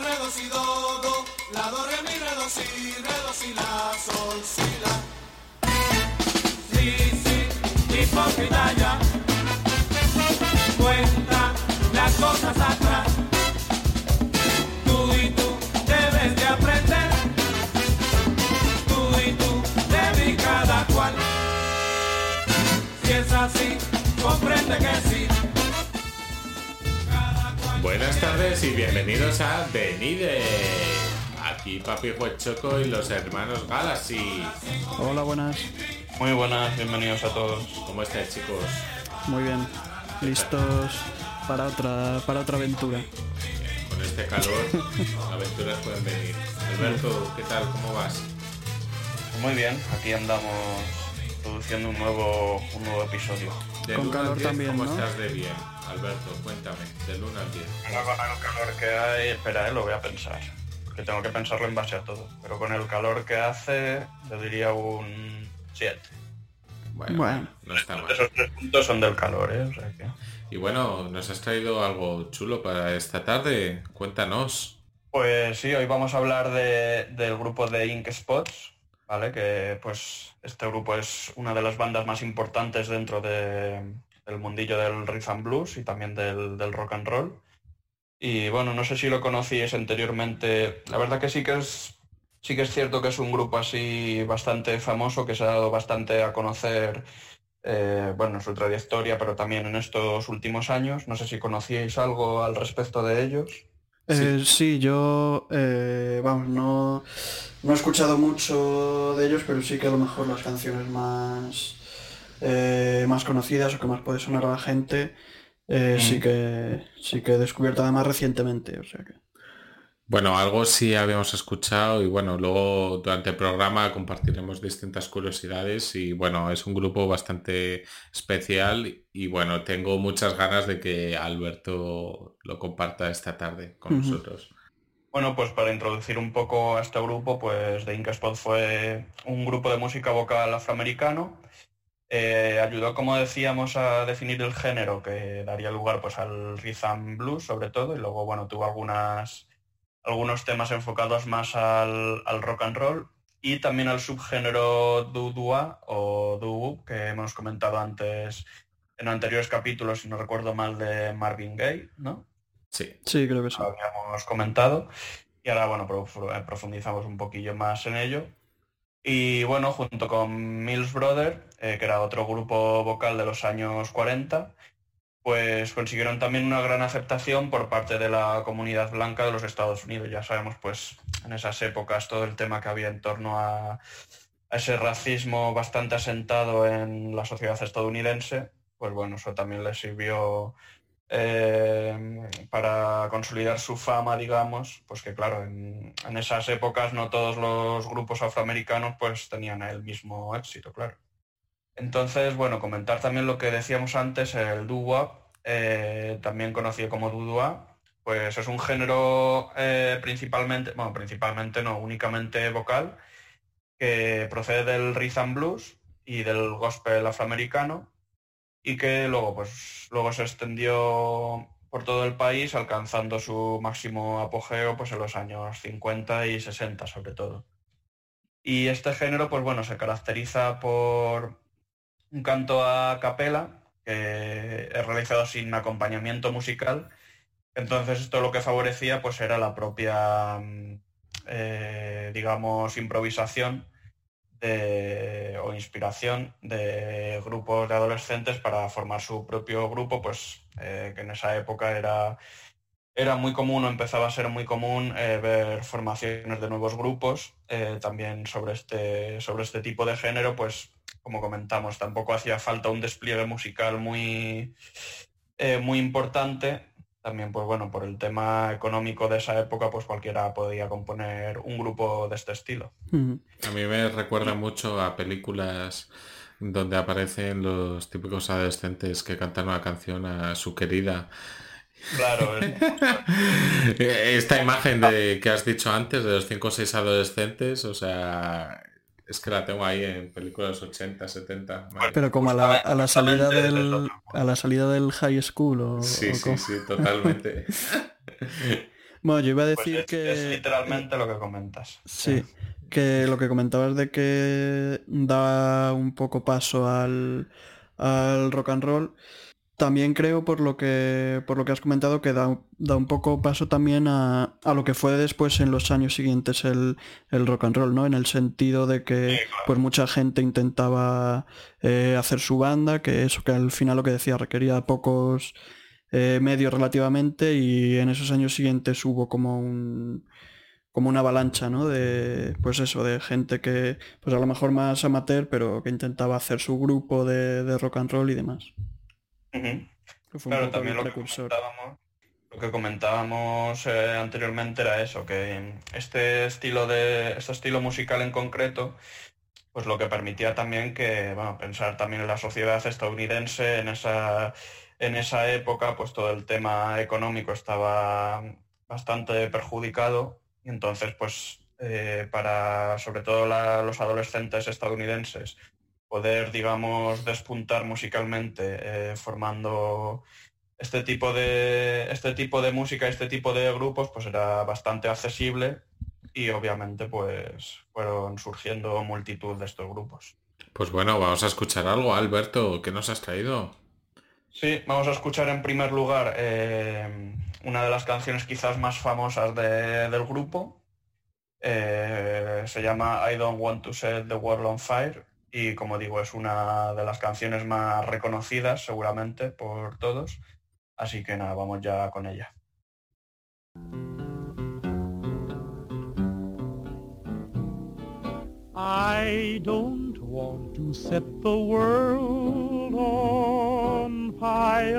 do, la, do, re, mi, re, do, si, re, si, la, sol, si, la. Sí, sí, hipócrita ya, cuenta las cosas atrás. Tú y tú debes de aprender, tú y tú de cada cual. Si es así, comprende que. Buenas tardes y bienvenidos a Venide. Aquí Papi Juez Choco y los hermanos Galaxy. Hola, buenas. Muy buenas, bienvenidos a todos. ¿Cómo estáis chicos? Muy bien. Listos para otra para otra aventura. Con este calor, aventuras pueden venir. Alberto, ¿qué tal? ¿Cómo vas? Muy bien, aquí andamos produciendo un nuevo, un nuevo episodio. Del Con 1 al calor 10, también, ¿Cómo ¿no? estás de bien? Alberto, cuéntame, del 1 al 10. Ahora con el calor que hay, espera, eh, lo voy a pensar. Que tengo que pensarlo en base a todo. Pero con el calor que hace, yo diría un 7. Bueno, Bueno. no está mal. Esos tres puntos son del calor, ¿eh? O sea que... Y bueno, nos has traído algo chulo para esta tarde. Cuéntanos. Pues sí, hoy vamos a hablar de- del grupo de Ink Spots, ¿vale? Que pues este grupo es una de las bandas más importantes dentro de- del mundillo del rhythm and blues y también del, del rock and roll. Y bueno, no sé si lo conocíais anteriormente. La verdad que sí que es sí que es cierto que es un grupo así bastante famoso que se ha dado bastante a conocer eh, bueno, en su trayectoria, pero también en estos últimos años. No sé si conocíais algo al respecto de ellos. Eh, sí, yo, eh, vamos, no, no he escuchado mucho de ellos, pero sí que a lo mejor las canciones más, eh, más conocidas o que más puede sonar a la gente, eh, sí que sí que he descubierto además recientemente, o sea que. Bueno, algo sí habíamos escuchado y bueno, luego durante el programa compartiremos distintas curiosidades y bueno, es un grupo bastante especial y bueno, tengo muchas ganas de que Alberto lo comparta esta tarde con nosotros. Bueno, pues para introducir un poco a este grupo, pues The Ink Spot fue un grupo de música vocal afroamericano. Eh, ayudó, como decíamos, a definir el género que daría lugar pues al rhythm and blues sobre todo y luego bueno tuvo algunas algunos temas enfocados más al, al rock and roll y también al subgénero doo-dua o doo que hemos comentado antes en anteriores capítulos, si no recuerdo mal, de Marvin Gaye, ¿no? Sí, Sí, creo que sí. lo habíamos comentado y ahora bueno eh, profundizamos un poquillo más en ello y bueno junto con Mills Brother eh, que era otro grupo vocal de los años 40 pues consiguieron también una gran aceptación por parte de la comunidad blanca de los Estados Unidos. Ya sabemos pues en esas épocas todo el tema que había en torno a, a ese racismo bastante asentado en la sociedad estadounidense pues bueno eso también les sirvió eh, para consolidar su fama, digamos, pues que claro, en, esas épocas no todos los grupos afroamericanos pues tenían el mismo éxito, claro. Entonces, bueno, comentar también lo que decíamos antes, el doo-wop, eh, también conocido como doo pues es un género eh, principalmente, bueno, principalmente no, únicamente vocal, que procede del rhythm blues y del gospel afroamericano y que luego pues luego se extendió por todo el país alcanzando su máximo apogeo pues en los años 50 y 60 sobre todo. Y este género pues bueno se caracteriza por un canto a capela que es realizado sin acompañamiento musical. Entonces esto lo que favorecía pues era la propia mm, eh, digamos improvisación o inspiración de grupos de adolescentes para formar su propio grupo, pues eh, que en esa época era, era muy común o empezaba a ser muy común eh, ver formaciones de nuevos grupos. Eh, también sobre este, sobre este tipo de género, pues como comentamos, tampoco hacía falta un despliegue musical muy, muy importante. También, pues bueno, por el tema económico de esa época, pues cualquiera podía componer un grupo de este estilo. A mí me recuerda mucho a películas donde aparecen los típicos adolescentes que cantan una canción a su querida Claro, es- Esta imagen de que has dicho antes de los 5 o 6 adolescentes, o sea, es que la tengo ahí en películas 80, 70. madre. Pero como a la, a la salida del a la salida del high school o, Sí, o sí, como- sí, totalmente. Bueno, yo iba a Pues decir es, que... es literalmente lo que comentas. Sí, que lo que comentabas de que da un poco paso al, al rock and roll, también creo por lo que por lo que has comentado que da, da un poco paso también a, a lo que fue después en los años siguientes el, el rock and roll, ¿no? En el sentido de que pues mucha gente intentaba eh, hacer su banda, que eso que al final lo que decía requería pocos eh, medios relativamente y en esos años siguientes hubo como un como una avalancha, ¿no? De pues eso, de gente que pues a lo mejor más amateur, pero que intentaba hacer su grupo de, de rock and roll y demás. Claro, también lo que comentábamos, lo que comentábamos eh, anteriormente era eso, que este estilo de, este estilo musical en concreto, pues lo que permitía también que, bueno, pensar también en la sociedad estadounidense en esa, en esa época, pues todo el tema económico estaba bastante perjudicado. Y entonces, pues eh, para sobre todo la- los adolescentes estadounidenses poder, digamos, despuntar musicalmente eh, formando este tipo de este tipo de música, este tipo de grupos, pues era bastante accesible y obviamente pues fueron surgiendo multitud de estos grupos. Pues bueno, vamos a escuchar algo, Alberto, ¿qué nos has traído? Sí, vamos a escuchar en primer lugar eh, una de las canciones quizás más famosas de- del grupo. Eh, se llama I Don't Want to Set the World on Fire y como digo es una de las canciones más reconocidas seguramente por todos. Así que nada, vamos ya con ella. I don't want to set the world on fire.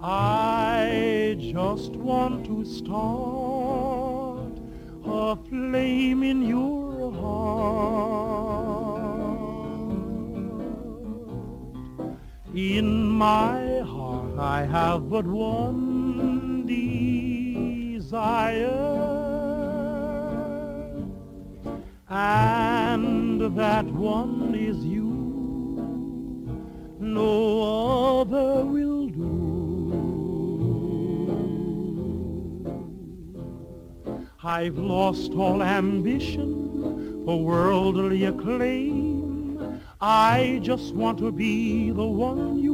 I just want to start a flame in your my heart I have but one desire and that one is you. No other will do. I've lost all ambition for worldly acclaim. I just want to be the one you.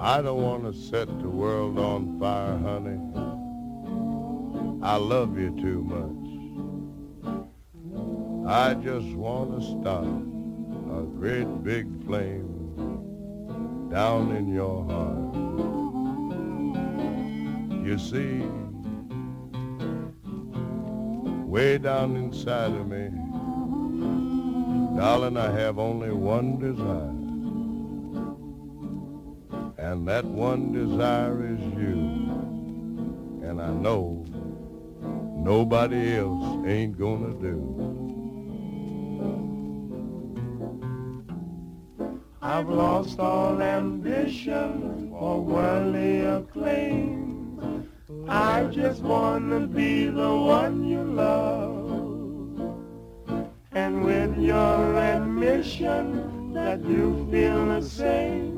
I don't want to set the world on fire, honey. I love you too much. I just want to start a great big flame down in your heart. You see, way down inside of me, darling, I have only one desire. And that one desire is you. And I know nobody else ain't gonna do. I've lost all ambition for worldly acclaim. I just wanna be the one you love. And with your admission that you feel the same,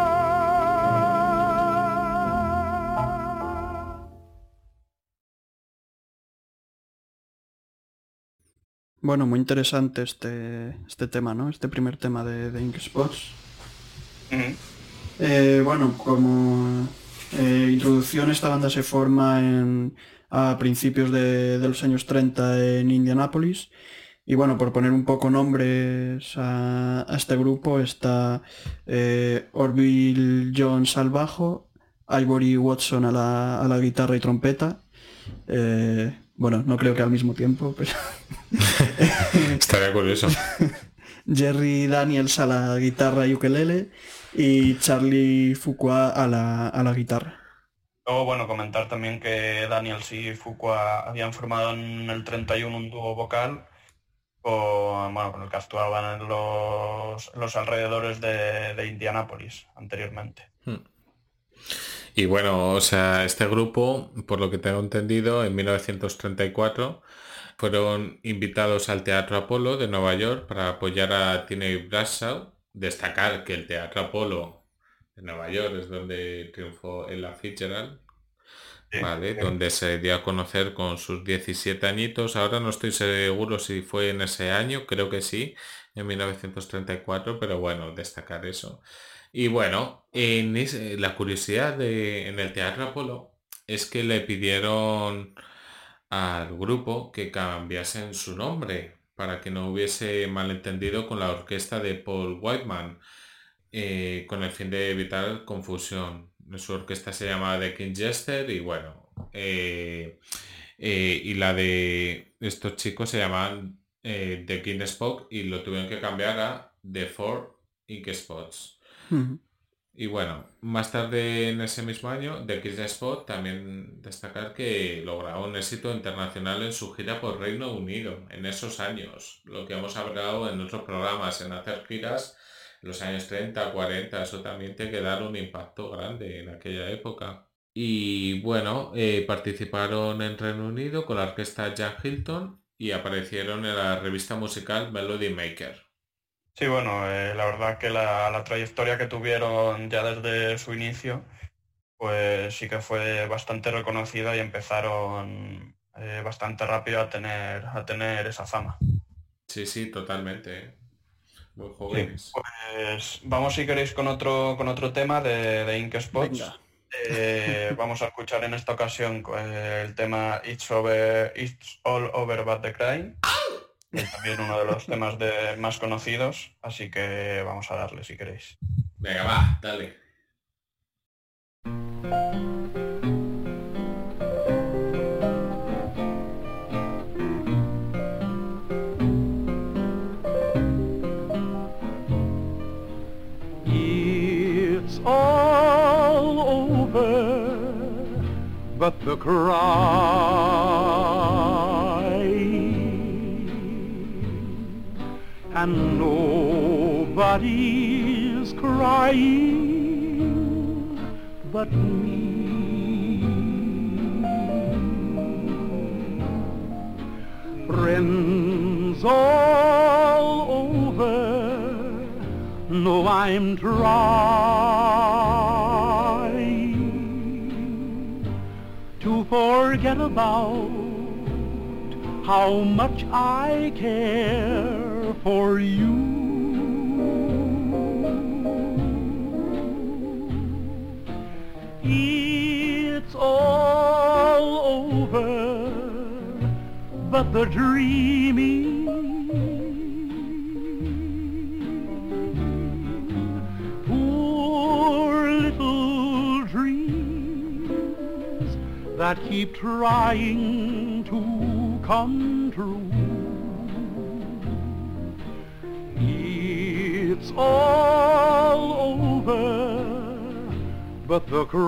Bueno, muy interesante este, este tema, ¿no? Este primer tema de, de Ink Spots. Ujú. Eh, bueno, como eh, introducción, esta banda se forma en, a principios de, de los años 30 en Indianápolis. Y bueno, por poner un poco nombres a, a este grupo está eh, Orville Jones al bajo, Ivory Watson a la, a la guitarra y trompeta. Bueno, no creo que al mismo tiempo, pero Estaría curioso. Jerry Daniels a la guitarra y ukelele y Charlie Fuqua a la, a la guitarra. Luego, bueno, comentar también que Daniels y Fuqua habían formado en el 31 un dúo vocal con, bueno, con el que actuaban en los, los alrededores de, de Indianápolis anteriormente. Y bueno, o sea, este grupo, por lo que tengo entendido, en 1934 fueron invitados al Teatro Apolo de Nueva York para apoyar a Tiny Bradshaw. Destacar que el Teatro Apolo de Nueva York es donde triunfó Ella Fitzgerald, ¿vale? Donde se dio a conocer con sus 17 añitos. Ahora no estoy seguro si fue en ese año, creo que sí, en 1934, pero bueno, destacar eso. Y bueno, en la curiosidad de, en el Teatro Apolo es que le pidieron al grupo que cambiasen su nombre para que no hubiese malentendido con la orquesta de Paul Whiteman, eh, con el fin de evitar confusión. Su orquesta se llamaba The King Jester y bueno, eh, eh, y la de estos chicos se llamaban eh, The King Spock y lo tuvieron que cambiar a The Four Ink Spots. Y bueno, más tarde en ese mismo año, The Kiss Spot también destacar que logró un éxito internacional en su gira por Reino Unido en esos años. Lo que hemos hablado en otros programas, en hacer giras en los años 30, 40, eso también te que dar un impacto grande en aquella época. Y bueno, eh, participaron en Reino Unido con la orquesta Jack Hilton y aparecieron en la revista musical Melody Maker. Sí, bueno, eh, la verdad que la, la trayectoria que tuvieron ya desde su inicio, pues sí que fue bastante reconocida y empezaron eh, bastante rápido a tener, a tener esa fama. Sí, sí, totalmente. Muy jóvenes. Pues vamos si queréis con otro, con otro tema de, de Ink Spots. Venga. Eh, vamos a escuchar en esta ocasión el tema It's, over, It's All Over But the Crime. Es también uno de los temas de, más conocidos, así que vamos a darle si queréis. Venga, va, dale. It's all over, but the cry, and nobody's crying but me. Friends all over know I'm trying to forget about how much I care for you. It's all over, but the dreaming, poor little dreams that keep trying to come true. It's all over, but the cry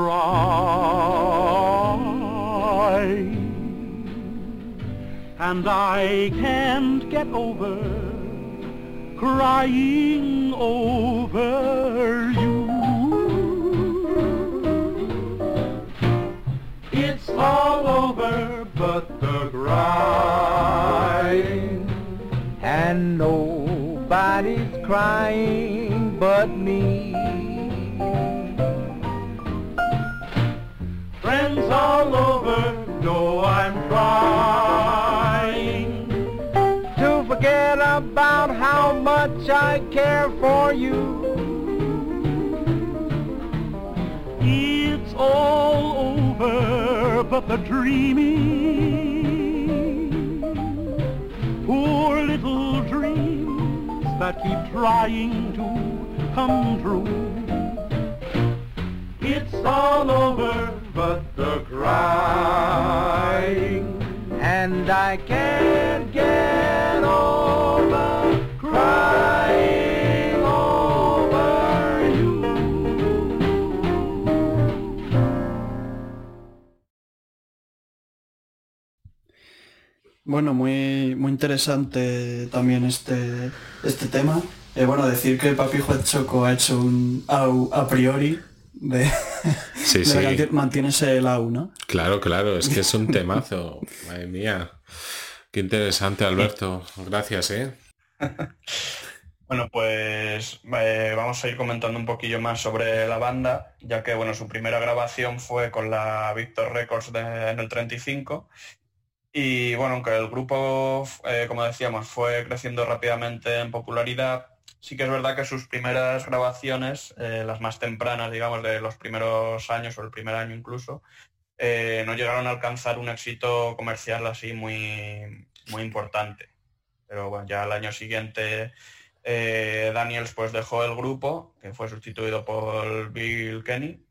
and I can't get over crying over you. It's all over but the crying and Nobody's crying but me. Friends all over know I'm trying to forget about how much I care for you. It's all over but the dreaming. Poor little dream that keep trying to come true. It's all over but the crying. And I can't get over crying over you. Bueno, muy, muy interesante también este, este tema. Eh, bueno, decir que Papi Juan Choco ha hecho un au a priori de, Sí, de la sí. canción Mantiénese el au, ¿no? Claro, claro, es que es un temazo. Madre mía. Qué interesante, Alberto. Gracias, ¿eh? Bueno, pues eh, vamos a ir comentando un poquillo más sobre la banda, ya que bueno, su primera grabación fue con la Victor Records de- en el 35. Y bueno, aunque el grupo, eh, como decíamos, fue creciendo rápidamente en popularidad, sí que es verdad que sus primeras grabaciones, eh, las más tempranas, digamos, de los primeros años o el primer año incluso, eh, no llegaron a alcanzar un éxito comercial así muy, muy importante. Pero bueno, ya al año siguiente Daniels pues dejó el grupo, que fue sustituido por Bill Kenny,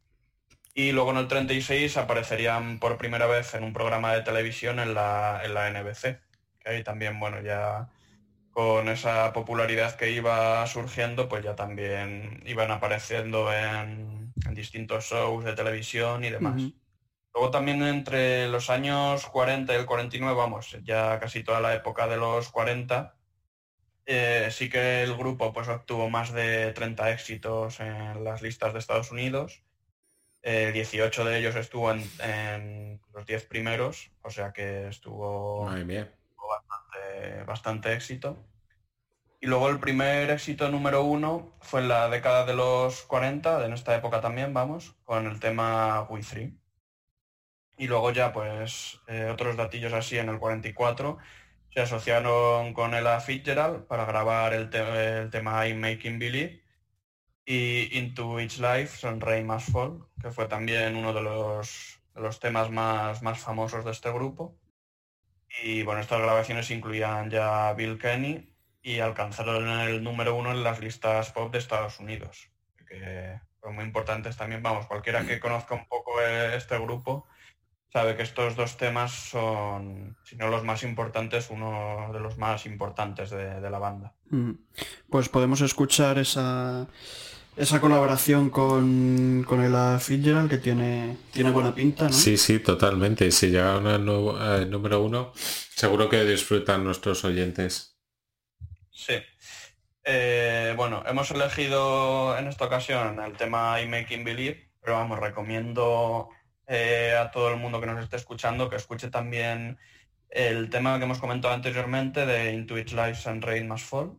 y luego en el 36 aparecerían por primera vez en un programa de televisión en la, en la NBC, que ahí también, bueno, ya con esa popularidad que iba surgiendo, pues ya también iban apareciendo en, en distintos shows de televisión y demás. Luego también entre los años 40 y el 49, vamos, ya casi toda la época de los 40, eh, sí que el grupo pues obtuvo más de 30 éxitos en las listas de Estados Unidos. Eh, 18 de ellos estuvo en, en los 10 primeros, o sea que estuvo bastante, bastante éxito. Y luego el primer éxito número uno fue en la década de los 40, en esta época también, vamos, con el tema We Three. Y luego ya, pues, eh, otros datillos así en el 44 se asociaron con Ella Fitzgerald para grabar el, te- el tema I'm Making Believe y Into Each Life, Son Rain Must Fall, que fue también uno de los, de los temas más, más famosos de este grupo. Y bueno, estas grabaciones incluían ya Bill Kenny y alcanzaron el número uno en las listas pop de Estados Unidos, que fueron muy importantes también. Vamos, cualquiera que conozca un poco este grupo sabe que estos dos temas son, si no los más importantes, uno de los más importantes de, de la banda. Mm. Pues podemos escuchar esa, esa colaboración con, con el Fitzgerald que tiene, tiene buena pinta, ¿no? Sí, sí, totalmente. Si llegaron al nu- al número uno, seguro que disfrutan nuestros oyentes. Sí. Eh, bueno, hemos elegido en esta ocasión el tema I Making Believe, pero vamos, recomiendo eh, a todo el mundo que nos esté escuchando que escuche también el tema que hemos comentado anteriormente de Each Life and Rain Must Fall,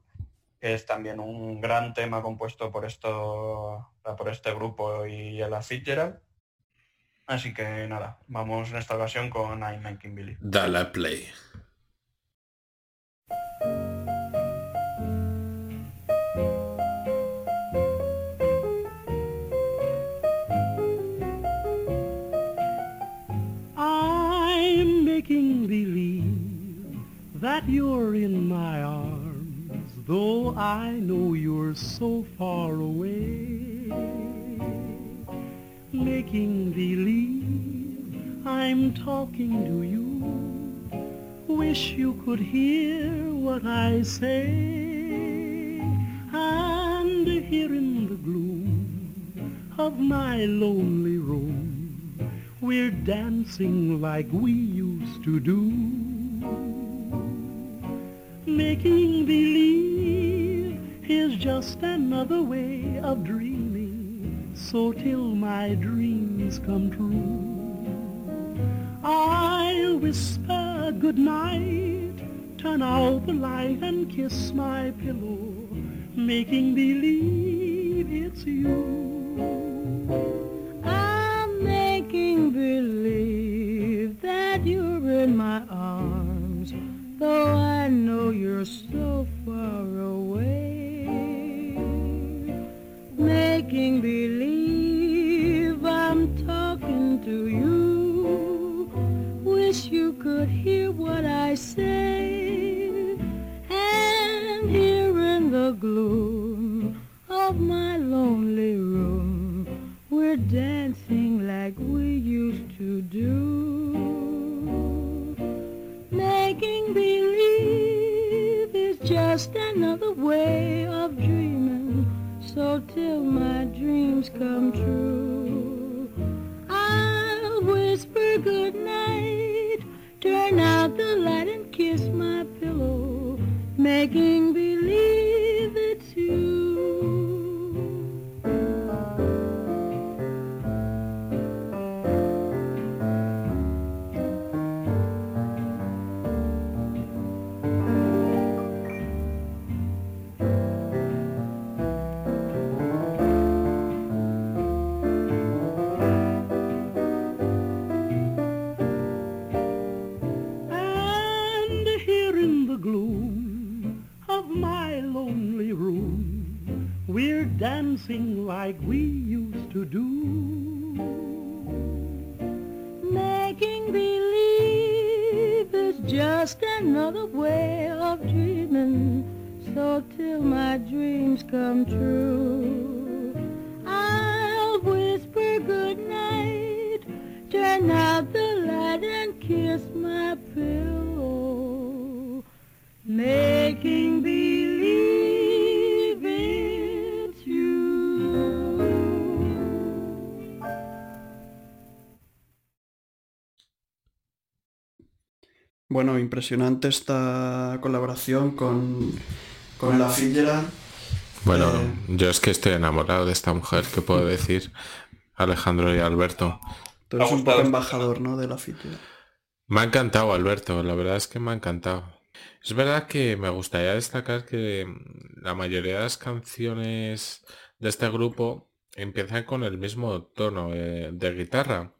que es también un gran tema compuesto por esto, por este grupo y Ella Fitzgerald. Así que nada, vamos en esta ocasión con I Making Believe. Dale play. You're in my arms, though I know you're so far away. Making believe I'm talking to you. Wish you could hear what I say. And here in the gloom of my lonely room, we're dancing like we used to do. Making believe is just another way of dreaming. So till my dreams come true, I'll whisper good night, turn out the light and kiss my pillow, making believe it's you. I'm making believe that you're in my arms, though I know you're so far away. Making believe another way of dreaming. So till my dreams come true, I'll whisper good night, turn out the light and kiss my pillow, making believe we're dancing like we used to do. Making believe is just another way of dreaming. So till my dreams come true, I'll whisper good night, turn out the light and kiss my pillow, making Bueno, impresionante esta colaboración con, con la Fitzgerald. Bueno, Eh, yo es que estoy enamorado de esta mujer, ¿qué puedo decir? Alejandro y Alberto. Tú eres un poco embajador, ¿no? De la Fitzgerald. Me ha encantado, Alberto, la verdad es que me ha encantado. Es verdad que me gustaría destacar que la mayoría de las canciones de este grupo empiezan con el mismo tono eh, de guitarra.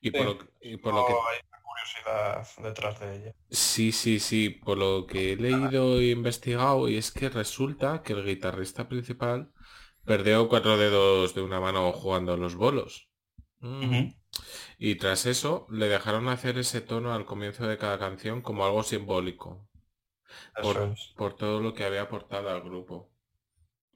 Y por Sí. lo, y por lo que curiosidad detrás de ella. Sí, sí, sí, por lo que he leído e investigado, y es que resulta que el guitarrista principal perdió cuatro dedos de una mano jugando a los bolos. Mm. Y tras eso le dejaron hacer ese tono al comienzo de cada canción como algo simbólico, por, por todo lo que había aportado al grupo.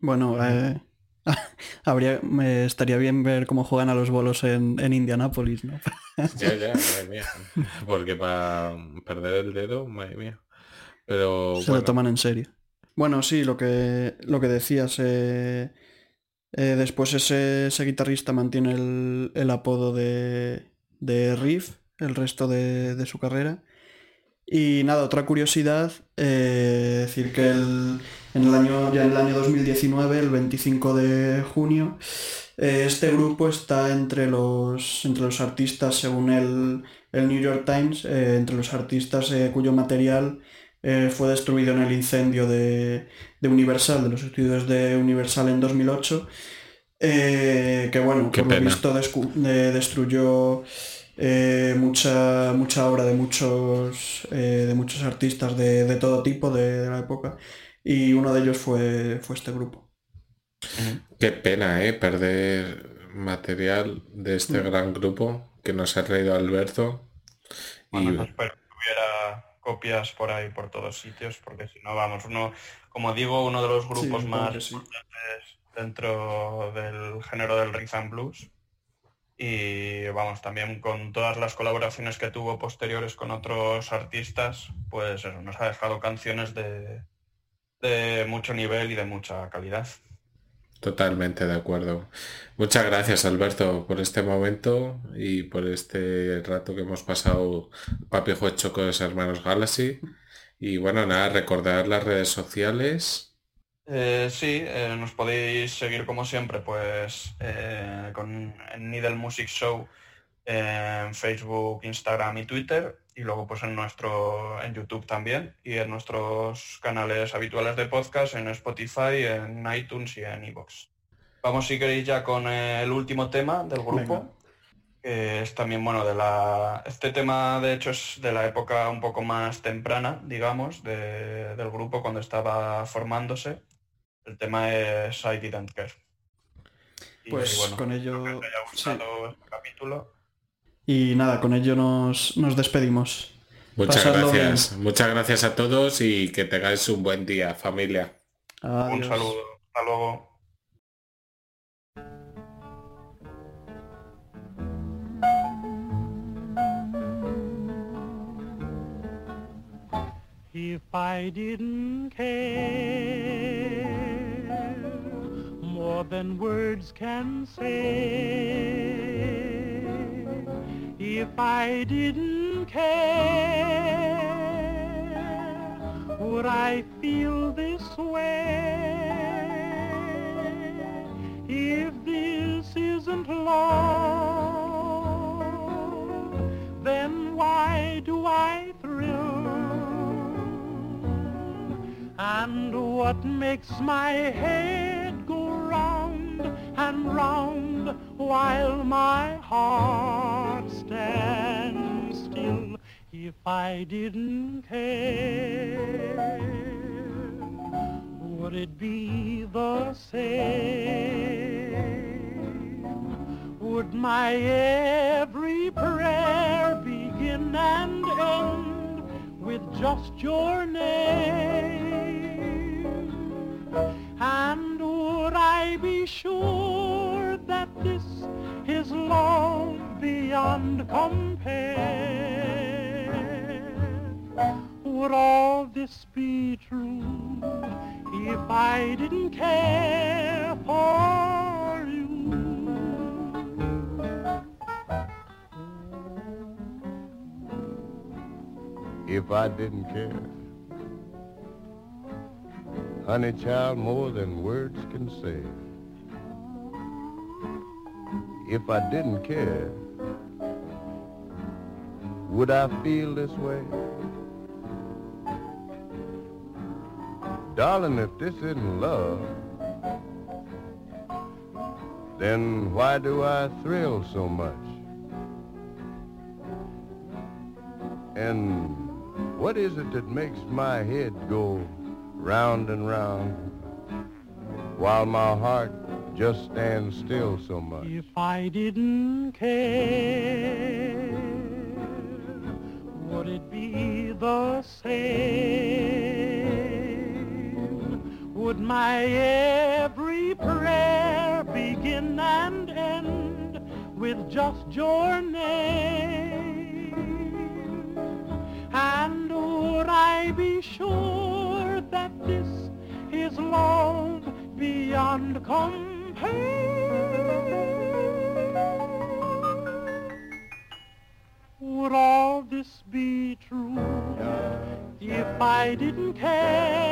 Bueno, eh, habría, me estaría bien ver cómo juegan a los bolos en, en Indianápolis, ¿no? Ya, ya, madre mía. Porque para perder el dedo, madre mía. Pero Se lo toman en serio. Bueno, sí, lo que, lo que decías. eh, eh, después ese, ese guitarrista mantiene el, el apodo de, de Riff el resto de, de su carrera. Y nada, otra curiosidad, eh, decir que el- en el año, ya en el año 2019, el 25 de junio, eh, este grupo está entre los, entre los artistas, según el, el New York Times, eh, entre los artistas eh, cuyo material fue destruido en el incendio de, de Universal, de los estudios de Universal en 2008, eh, que bueno, Qué por lo visto de- destruyó eh, mucha, mucha obra de muchos, eh, de muchos artistas de, de todo tipo de, de la época y uno de ellos fue, fue este grupo. qué pena, ¿eh? Perder material de este Mm. gran grupo que nos ha traído Alberto. Bueno, Y no espero que hubiera copias por ahí, por todos sitios, porque si no, vamos, uno, como digo, uno de los grupos más sí. importantes dentro del género del rhythm blues. Y vamos, también con todas las colaboraciones que tuvo posteriores con otros artistas, pues eso, nos ha dejado canciones de, de mucho nivel y de mucha calidad. Totalmente de acuerdo. Muchas gracias, Alberto, por este momento y por este rato que hemos pasado Papi Juecho con los hermanos Galaxy. Y bueno, nada, recordar las redes sociales. Eh, sí, eh, nos podéis seguir como siempre, pues eh, con en Needle Music Show eh, en Facebook, Instagram y Twitter, y luego pues en nuestro en YouTube también y en nuestros canales habituales de podcast, en Spotify, en iTunes y en iVoox. Vamos si queréis ya con el último tema del grupo. Venga. que es también bueno de la este tema de hecho es de la época un poco más temprana digamos de- del grupo cuando estaba formándose el tema es I Didn't Care Y, Pues bueno, con ello... haya sí. este capítulo Y nada, con ello nos, nos despedimos. Muchas Pasadlo gracias. Muchas gracias a todos y que tengáis un buen día, familia. Un saludo. Hasta luego. If I didn't care more than words can say, if I didn't care, would I feel this way? If this isn't love, then why do I thrill? And what makes my head round while my heart stands still? If I didn't care, would it be the same? Would my every prayer begin and end with just your name? And would I be sure love beyond compare? Would all this be true if I didn't care for you? if I didn't care. Honey child, more than words can say. If I didn't care, would I feel this way? Darling, if this isn't love, then why do I thrill so much? And what is it that makes my head go round and round while my heart just stand still so much? If I didn't care, would it be the same? Would my every prayer begin and end with just your name? And would I be sure that this is love beyond compare? Would all this be true if I didn't care?